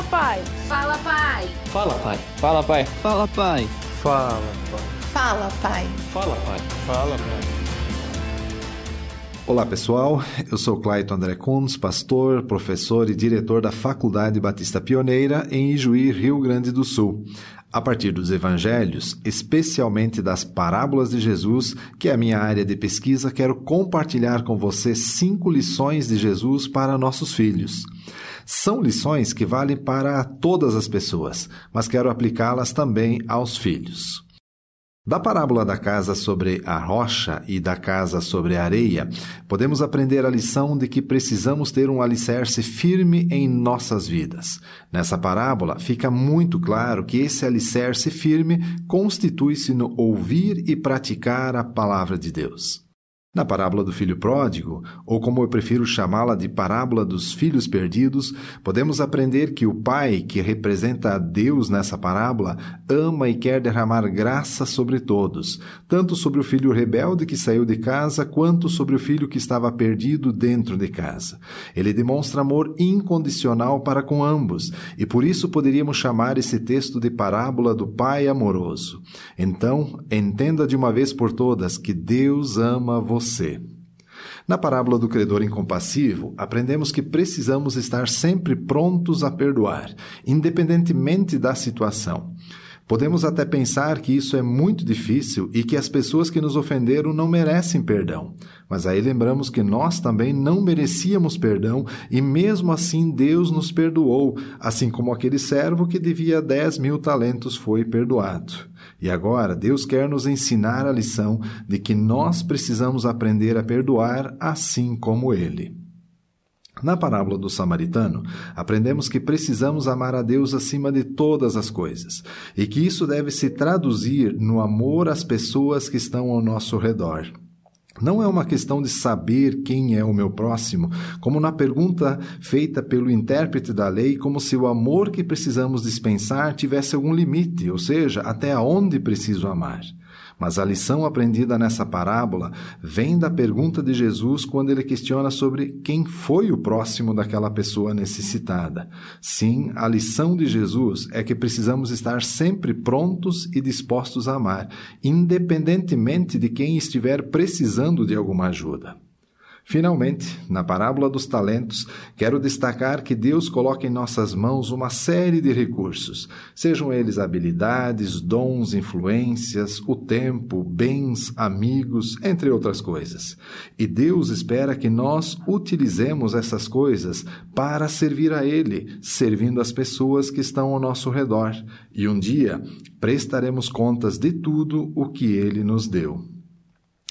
Fala, pai. Fala, pai. Fala, pai. Fala, pai. Fala, pai. Fala, pai. Fala, pai. Fala, pai. Fala, pai. Olá pessoal, eu sou Clayton André Kunz, pastor, professor e diretor da Faculdade Batista Pioneira em Ijuí, Rio Grande do Sul. A partir dos evangelhos, especialmente das parábolas de Jesus, que é a minha área de pesquisa, quero compartilhar com você cinco lições de Jesus para nossos filhos. São lições que valem para todas as pessoas, mas quero aplicá-las também aos filhos. Da parábola da casa sobre a rocha e da casa sobre a areia, podemos aprender a lição de que precisamos ter um alicerce firme em nossas vidas. Nessa parábola, fica muito claro que esse alicerce firme constitui-se no ouvir e praticar a palavra de Deus. Na parábola do filho pródigo, ou como eu prefiro chamá-la de parábola dos filhos perdidos, podemos aprender que o pai, que representa a Deus nessa parábola, ama e quer derramar graça sobre todos, tanto sobre o filho rebelde que saiu de casa, quanto sobre o filho que estava perdido dentro de casa. Ele demonstra amor incondicional para com ambos, e por isso poderíamos chamar esse texto de parábola do pai amoroso. Então, entenda de uma vez por todas que Deus ama você você. Na parábola do credor incompassivo, aprendemos que precisamos estar sempre prontos a perdoar, independentemente da situação. Podemos até pensar que isso é muito difícil e que as pessoas que nos ofenderam não merecem perdão. Mas aí lembramos que nós também não merecíamos perdão e mesmo assim Deus nos perdoou, assim como aquele servo que devia 10 mil talentos foi perdoado. E agora Deus quer nos ensinar a lição de que nós precisamos aprender a perdoar assim como Ele. Na parábola do samaritano, aprendemos que precisamos amar a Deus acima de todas as coisas e que isso deve se traduzir no amor às pessoas que estão ao nosso redor. Não é uma questão de saber quem é o meu próximo, como na pergunta feita pelo intérprete da lei, como se o amor que precisamos dispensar tivesse algum limite, ou seja, até onde preciso amar. Mas a lição aprendida nessa parábola vem da pergunta de Jesus quando ele questiona sobre quem foi o próximo daquela pessoa necessitada. Sim, a lição de Jesus é que precisamos estar sempre prontos e dispostos a amar, independentemente de quem estiver precisando de alguma ajuda. Finalmente, na parábola dos talentos, quero destacar que Deus coloca em nossas mãos uma série de recursos, sejam eles habilidades, dons, influências, o tempo, bens, amigos, entre outras coisas. E Deus espera que nós utilizemos essas coisas para servir a Ele, servindo as pessoas que estão ao nosso redor. E um dia prestaremos contas de tudo o que Ele nos deu.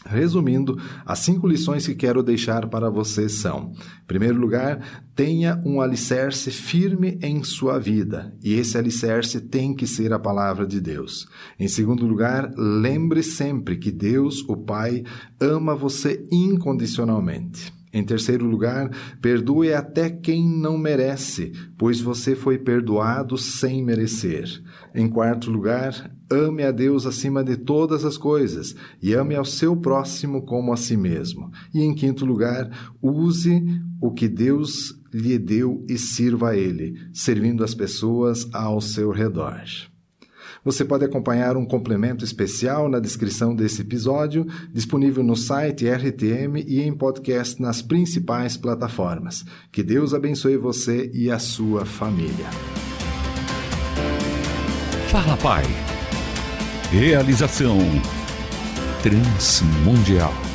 Resumindo, as cinco lições que quero deixar para você são: em primeiro lugar, tenha um alicerce firme em sua vida, e esse alicerce tem que ser a palavra de Deus. Em segundo lugar, lembre sempre que Deus, o Pai, ama você incondicionalmente. Em terceiro lugar, perdoe até quem não merece, pois você foi perdoado sem merecer. Em quarto lugar, ame a Deus acima de todas as coisas e ame ao seu próximo como a si mesmo. E em quinto lugar, use o que Deus lhe deu e sirva a Ele, servindo as pessoas ao seu redor. Você pode acompanhar um complemento especial na descrição desse episódio, disponível no site RTM e em podcast nas principais plataformas. Que Deus abençoe você e a sua família. Fala Pai. Realização Transmundial.